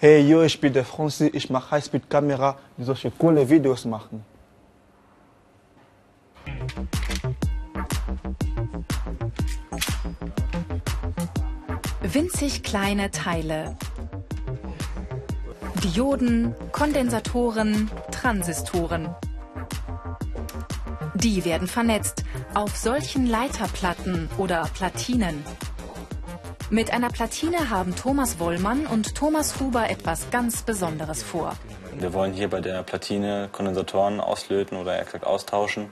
Hey, yo, ich bin der Franzi, ich mache Highspeed-Kamera, die solche coole Videos machen. Winzig kleine Teile. Dioden, Kondensatoren, Transistoren. Die werden vernetzt auf solchen Leiterplatten oder Platinen. Mit einer Platine haben Thomas Wollmann und Thomas Huber etwas ganz Besonderes vor. Wir wollen hier bei der Platine Kondensatoren auslöten oder exakt austauschen.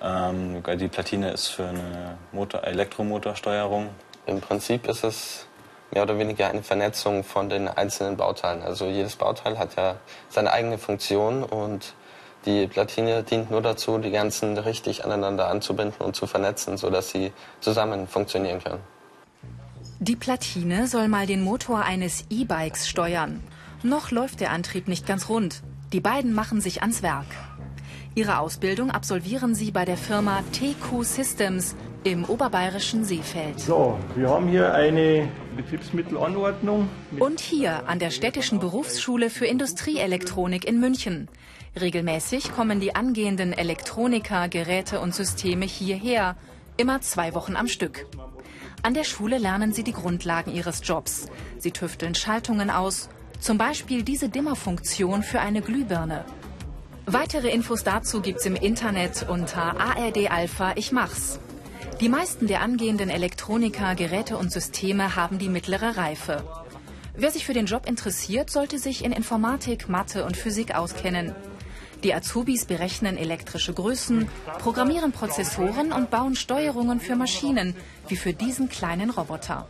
Ähm, die Platine ist für eine Motor Elektromotorsteuerung. Im Prinzip ist es mehr oder weniger eine Vernetzung von den einzelnen Bauteilen. Also jedes Bauteil hat ja seine eigene Funktion und die Platine dient nur dazu, die ganzen richtig aneinander anzubinden und zu vernetzen, sodass sie zusammen funktionieren können. Die Platine soll mal den Motor eines E-Bikes steuern. Noch läuft der Antrieb nicht ganz rund. Die beiden machen sich ans Werk. Ihre Ausbildung absolvieren sie bei der Firma TQ Systems im oberbayerischen Seefeld. So, wir haben hier eine Betriebsmittelanordnung. Und hier an der Städtischen Berufsschule für Industrieelektronik in München. Regelmäßig kommen die angehenden Elektroniker, Geräte und Systeme hierher, immer zwei Wochen am Stück. An der Schule lernen sie die Grundlagen ihres Jobs. Sie tüfteln Schaltungen aus, zum Beispiel diese Dimmerfunktion für eine Glühbirne. Weitere Infos dazu gibt's im Internet unter ARD Alpha Ich mach's. Die meisten der angehenden Elektroniker, Geräte und Systeme haben die mittlere Reife. Wer sich für den Job interessiert, sollte sich in Informatik, Mathe und Physik auskennen. Die Azubis berechnen elektrische Größen, programmieren Prozessoren und bauen Steuerungen für Maschinen, wie für diesen kleinen Roboter.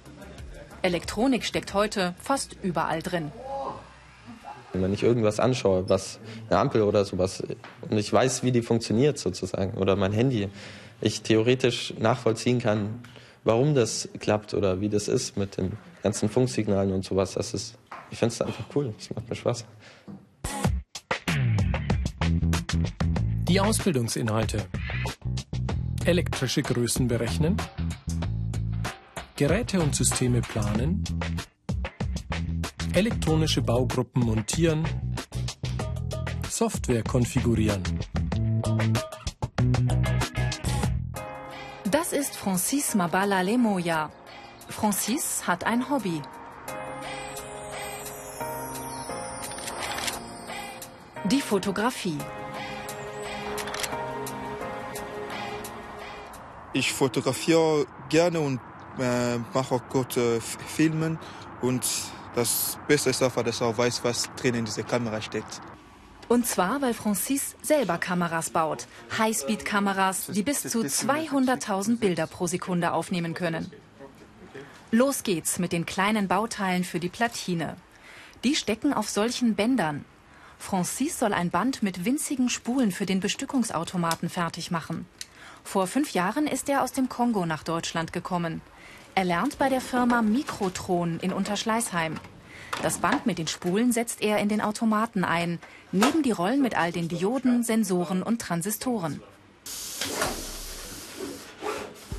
Elektronik steckt heute fast überall drin. Wenn ich irgendwas anschaue, was eine Ampel oder sowas, und ich weiß, wie die funktioniert sozusagen, oder mein Handy, ich theoretisch nachvollziehen kann, warum das klappt oder wie das ist mit den ganzen Funksignalen und sowas, das ist, ich finde es einfach cool, es macht mir Spaß. Die Ausbildungsinhalte. Elektrische Größen berechnen. Geräte und Systeme planen. Elektronische Baugruppen montieren. Software konfigurieren. Das ist Francis Mabala Lemoya. Francis hat ein Hobby. Die Fotografie. Ich fotografiere gerne und äh, mache auch kurze Filme. Und das Beste ist einfach, dass ich auch weiß, was drin in dieser Kamera steckt. Und zwar, weil Francis selber Kameras baut. Highspeed-Kameras, die bis zu 200.000 Bilder pro Sekunde aufnehmen können. Los geht's mit den kleinen Bauteilen für die Platine. Die stecken auf solchen Bändern. Francis soll ein Band mit winzigen Spulen für den Bestückungsautomaten fertig machen. Vor fünf Jahren ist er aus dem Kongo nach Deutschland gekommen. Er lernt bei der Firma Mikrotron in Unterschleißheim. Das Band mit den Spulen setzt er in den Automaten ein, neben die Rollen mit all den Dioden, Sensoren und Transistoren.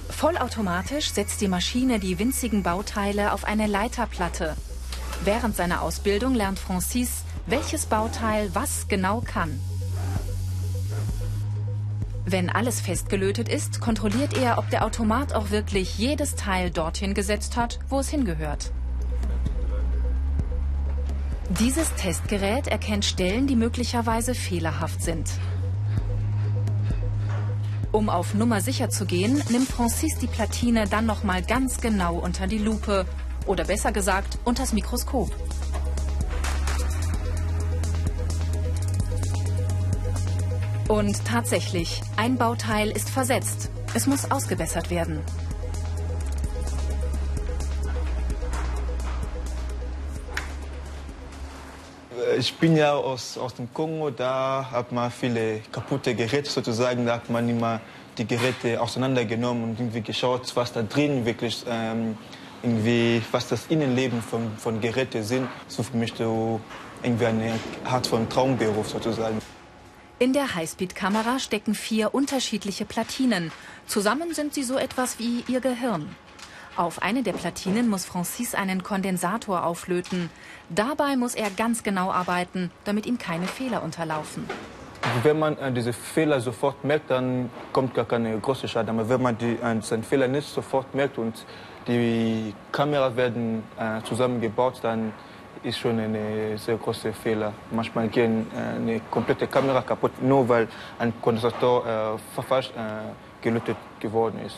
Vollautomatisch setzt die Maschine die winzigen Bauteile auf eine Leiterplatte. Während seiner Ausbildung lernt Francis, welches Bauteil was genau kann. Wenn alles festgelötet ist, kontrolliert er, ob der Automat auch wirklich jedes Teil dorthin gesetzt hat, wo es hingehört. Dieses Testgerät erkennt Stellen, die möglicherweise fehlerhaft sind. Um auf Nummer sicher zu gehen, nimmt Francis die Platine dann noch mal ganz genau unter die Lupe oder besser gesagt unters Mikroskop. Und tatsächlich, ein Bauteil ist versetzt. Es muss ausgebessert werden. Ich bin ja aus, aus dem Kongo, da hat man viele kaputte Geräte sozusagen. Da hat man immer die Geräte auseinandergenommen und irgendwie geschaut, was da drin wirklich, ähm, irgendwie, was das Innenleben von, von Geräten sind. So für mich so irgendwie eine Art von Traumberuf sozusagen. In der Highspeed-Kamera stecken vier unterschiedliche Platinen. Zusammen sind sie so etwas wie ihr Gehirn. Auf eine der Platinen muss Francis einen Kondensator auflöten. Dabei muss er ganz genau arbeiten, damit ihm keine Fehler unterlaufen. Wenn man äh, diese Fehler sofort merkt, dann kommt gar keine große Schaden. Aber wenn man die, äh, seinen Fehler nicht sofort merkt und die Kameras werden äh, zusammengebaut, dann ist schon ein sehr großer Fehler. Manchmal geht äh, eine komplette Kamera kaputt, nur weil ein Kondensator äh, verfasst äh, gelötet geworden ist.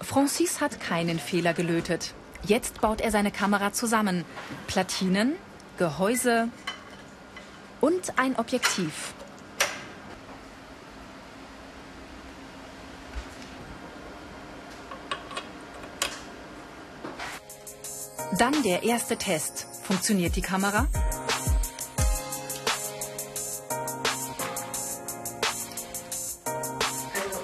Francis hat keinen Fehler gelötet. Jetzt baut er seine Kamera zusammen. Platinen, Gehäuse und ein Objektiv. Dann der erste Test. Funktioniert die Kamera?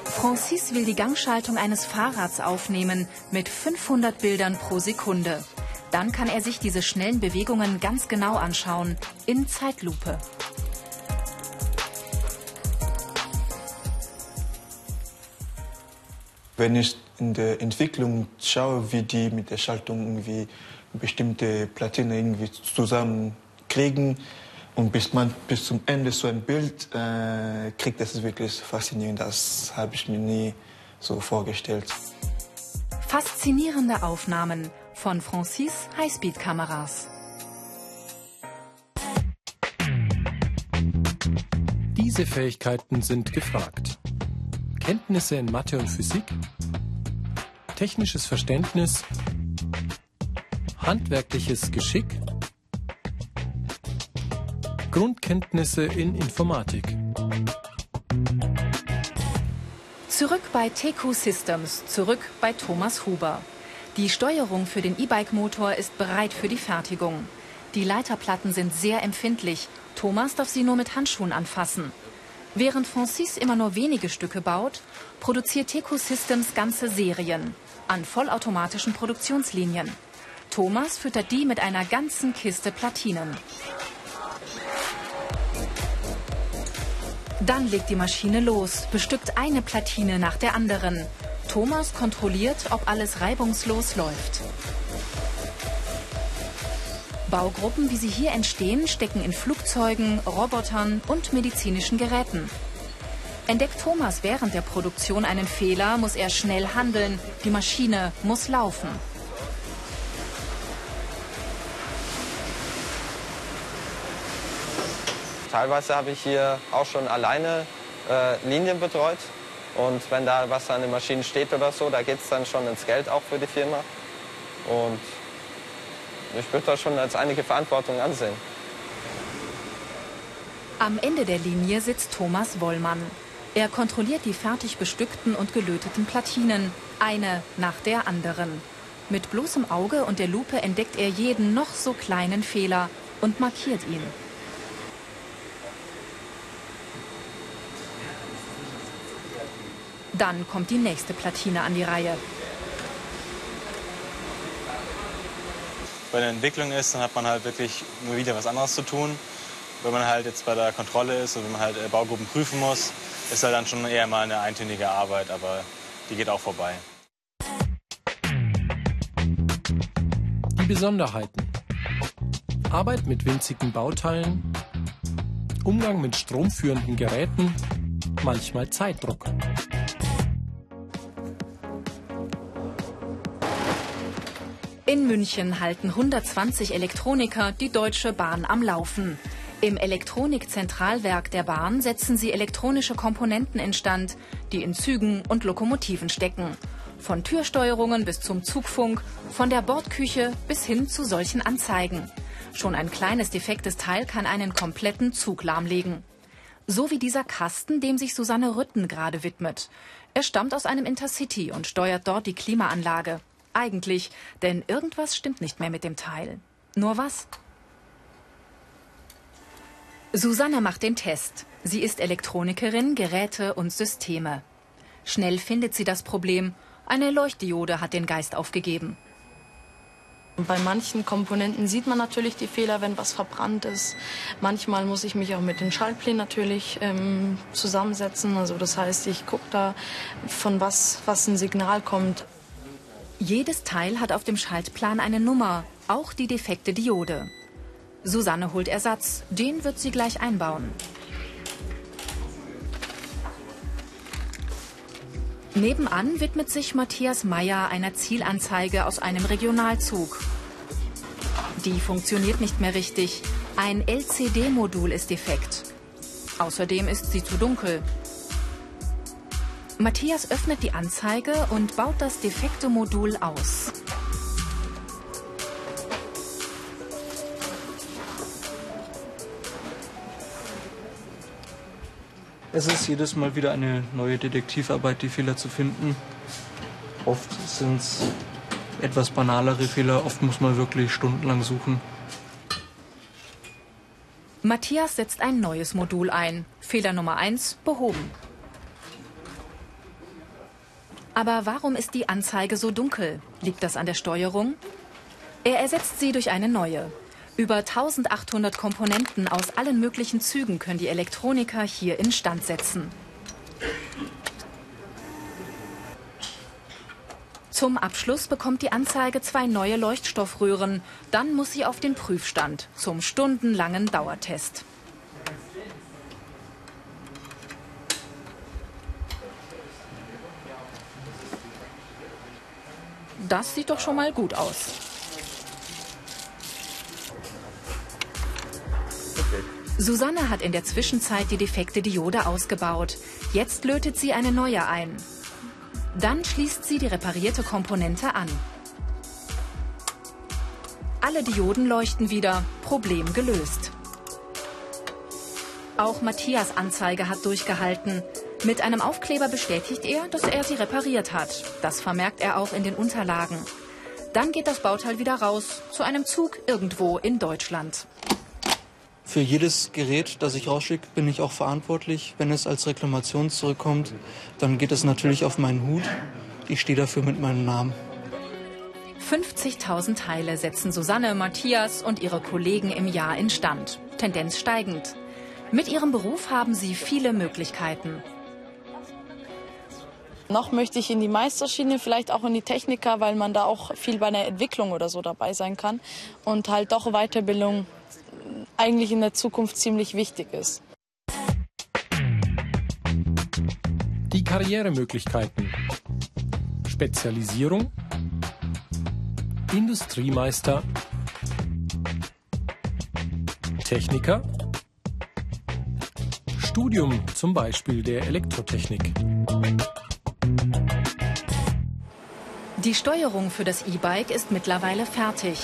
Francis will die Gangschaltung eines Fahrrads aufnehmen mit 500 Bildern pro Sekunde. Dann kann er sich diese schnellen Bewegungen ganz genau anschauen, in Zeitlupe. Wenn ich in der Entwicklung schaue, wie die mit der Schaltung irgendwie bestimmte Platine irgendwie zusammenkriegen und bis man bis zum Ende so ein Bild äh, kriegt, das ist wirklich faszinierend. Das habe ich mir nie so vorgestellt. Faszinierende Aufnahmen von Francis Highspeed-Kameras. Diese Fähigkeiten sind gefragt. Kenntnisse in Mathe und Physik, technisches Verständnis, handwerkliches Geschick, Grundkenntnisse in Informatik. Zurück bei TQ Systems, zurück bei Thomas Huber. Die Steuerung für den E-Bike-Motor ist bereit für die Fertigung. Die Leiterplatten sind sehr empfindlich. Thomas darf sie nur mit Handschuhen anfassen. Während Francis immer nur wenige Stücke baut, produziert TQ Systems ganze Serien an vollautomatischen Produktionslinien. Thomas füttert die mit einer ganzen Kiste Platinen. Dann legt die Maschine los, bestückt eine Platine nach der anderen. Thomas kontrolliert, ob alles reibungslos läuft. Baugruppen, wie sie hier entstehen, stecken in Flugzeugen, Robotern und medizinischen Geräten. Entdeckt Thomas während der Produktion einen Fehler, muss er schnell handeln. Die Maschine muss laufen. Teilweise habe ich hier auch schon alleine äh, Linien betreut. Und wenn da was an den Maschinen steht oder so, da geht es dann schon ins Geld auch für die Firma. Und ich würde das schon als einige Verantwortung ansehen. Am Ende der Linie sitzt Thomas Wollmann. Er kontrolliert die fertig bestückten und gelöteten Platinen, eine nach der anderen. Mit bloßem Auge und der Lupe entdeckt er jeden noch so kleinen Fehler und markiert ihn. Dann kommt die nächste Platine an die Reihe. Bei der Entwicklung ist, dann hat man halt wirklich nur wieder was anderes zu tun. Wenn man halt jetzt bei der Kontrolle ist und wenn man halt äh, Baugruppen prüfen muss, ist halt dann schon eher mal eine eintönige Arbeit, aber die geht auch vorbei. Die Besonderheiten. Arbeit mit winzigen Bauteilen, Umgang mit stromführenden Geräten, manchmal Zeitdruck. In München halten 120 Elektroniker die Deutsche Bahn am Laufen. Im Elektronikzentralwerk der Bahn setzen sie elektronische Komponenten instand, die in Zügen und Lokomotiven stecken. Von Türsteuerungen bis zum Zugfunk, von der Bordküche bis hin zu solchen Anzeigen. Schon ein kleines defektes Teil kann einen kompletten Zug lahmlegen. So wie dieser Kasten, dem sich Susanne Rütten gerade widmet. Er stammt aus einem Intercity und steuert dort die Klimaanlage. Eigentlich, denn irgendwas stimmt nicht mehr mit dem Teil. Nur was? Susanne macht den Test. Sie ist Elektronikerin, Geräte und Systeme. Schnell findet sie das Problem. Eine Leuchtdiode hat den Geist aufgegeben. Bei manchen Komponenten sieht man natürlich die Fehler, wenn was verbrannt ist. Manchmal muss ich mich auch mit den Schaltplänen natürlich ähm, zusammensetzen. Also das heißt, ich gucke da, von was, was ein Signal kommt. Jedes Teil hat auf dem Schaltplan eine Nummer, auch die defekte Diode. Susanne holt Ersatz, den wird sie gleich einbauen. Nebenan widmet sich Matthias Meyer einer Zielanzeige aus einem Regionalzug. Die funktioniert nicht mehr richtig. Ein LCD-Modul ist defekt. Außerdem ist sie zu dunkel. Matthias öffnet die Anzeige und baut das defekte Modul aus. Es ist jedes Mal wieder eine neue Detektivarbeit, die Fehler zu finden. Oft sind es etwas banalere Fehler, oft muss man wirklich stundenlang suchen. Matthias setzt ein neues Modul ein. Fehler Nummer 1 behoben. Aber warum ist die Anzeige so dunkel? Liegt das an der Steuerung? Er ersetzt sie durch eine neue. Über 1800 Komponenten aus allen möglichen Zügen können die Elektroniker hier instand setzen. Zum Abschluss bekommt die Anzeige zwei neue Leuchtstoffröhren. Dann muss sie auf den Prüfstand zum stundenlangen Dauertest. Das sieht doch schon mal gut aus. Susanne hat in der Zwischenzeit die defekte Diode ausgebaut. Jetzt lötet sie eine neue ein. Dann schließt sie die reparierte Komponente an. Alle Dioden leuchten wieder. Problem gelöst. Auch Matthias Anzeige hat durchgehalten. Mit einem Aufkleber bestätigt er, dass er sie repariert hat. Das vermerkt er auch in den Unterlagen. Dann geht das Bauteil wieder raus zu einem Zug irgendwo in Deutschland. Für jedes Gerät, das ich rausschicke, bin ich auch verantwortlich. Wenn es als Reklamation zurückkommt, dann geht es natürlich auf meinen Hut. Ich stehe dafür mit meinem Namen. 50.000 Teile setzen Susanne, Matthias und ihre Kollegen im Jahr instand. Tendenz steigend. Mit ihrem Beruf haben sie viele Möglichkeiten. Noch möchte ich in die Meisterschiene, vielleicht auch in die Techniker, weil man da auch viel bei der Entwicklung oder so dabei sein kann und halt doch Weiterbildung eigentlich in der Zukunft ziemlich wichtig ist. Die Karrieremöglichkeiten. Spezialisierung. Industriemeister. Techniker. Studium zum Beispiel der Elektrotechnik. Die Steuerung für das E-Bike ist mittlerweile fertig.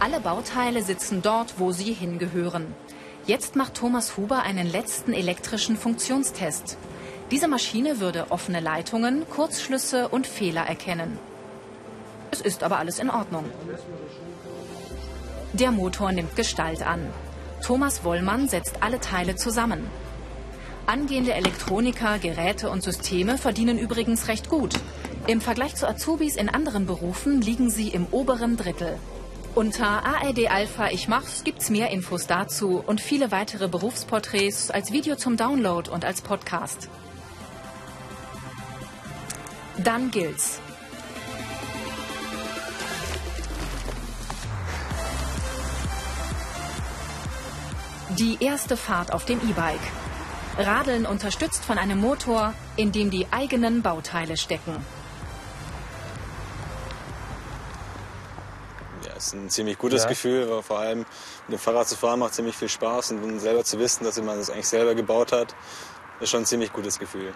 Alle Bauteile sitzen dort, wo sie hingehören. Jetzt macht Thomas Huber einen letzten elektrischen Funktionstest. Diese Maschine würde offene Leitungen, Kurzschlüsse und Fehler erkennen. Es ist aber alles in Ordnung. Der Motor nimmt Gestalt an. Thomas Wollmann setzt alle Teile zusammen. Angehende Elektroniker, Geräte und Systeme verdienen übrigens recht gut. Im Vergleich zu Azubis in anderen Berufen liegen sie im oberen Drittel. Unter ARD Alpha Ich Mach's gibt's mehr Infos dazu und viele weitere Berufsporträts als Video zum Download und als Podcast. Dann gilt's. Die erste Fahrt auf dem E-Bike. Radeln unterstützt von einem Motor, in dem die eigenen Bauteile stecken. Ist ein ziemlich gutes ja. Gefühl, weil vor allem mit dem Fahrrad zu fahren macht ziemlich viel Spaß und selber zu wissen, dass man das eigentlich selber gebaut hat, ist schon ein ziemlich gutes Gefühl.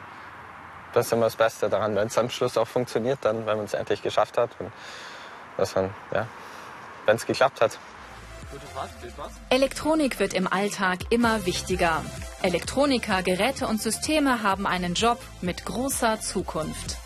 Das ist immer das Beste daran, wenn es am Schluss auch funktioniert, dann, wenn man es endlich geschafft hat und dass man, ja, wenn es geklappt hat. Elektronik wird im Alltag immer wichtiger. Elektroniker, Geräte und Systeme haben einen Job mit großer Zukunft.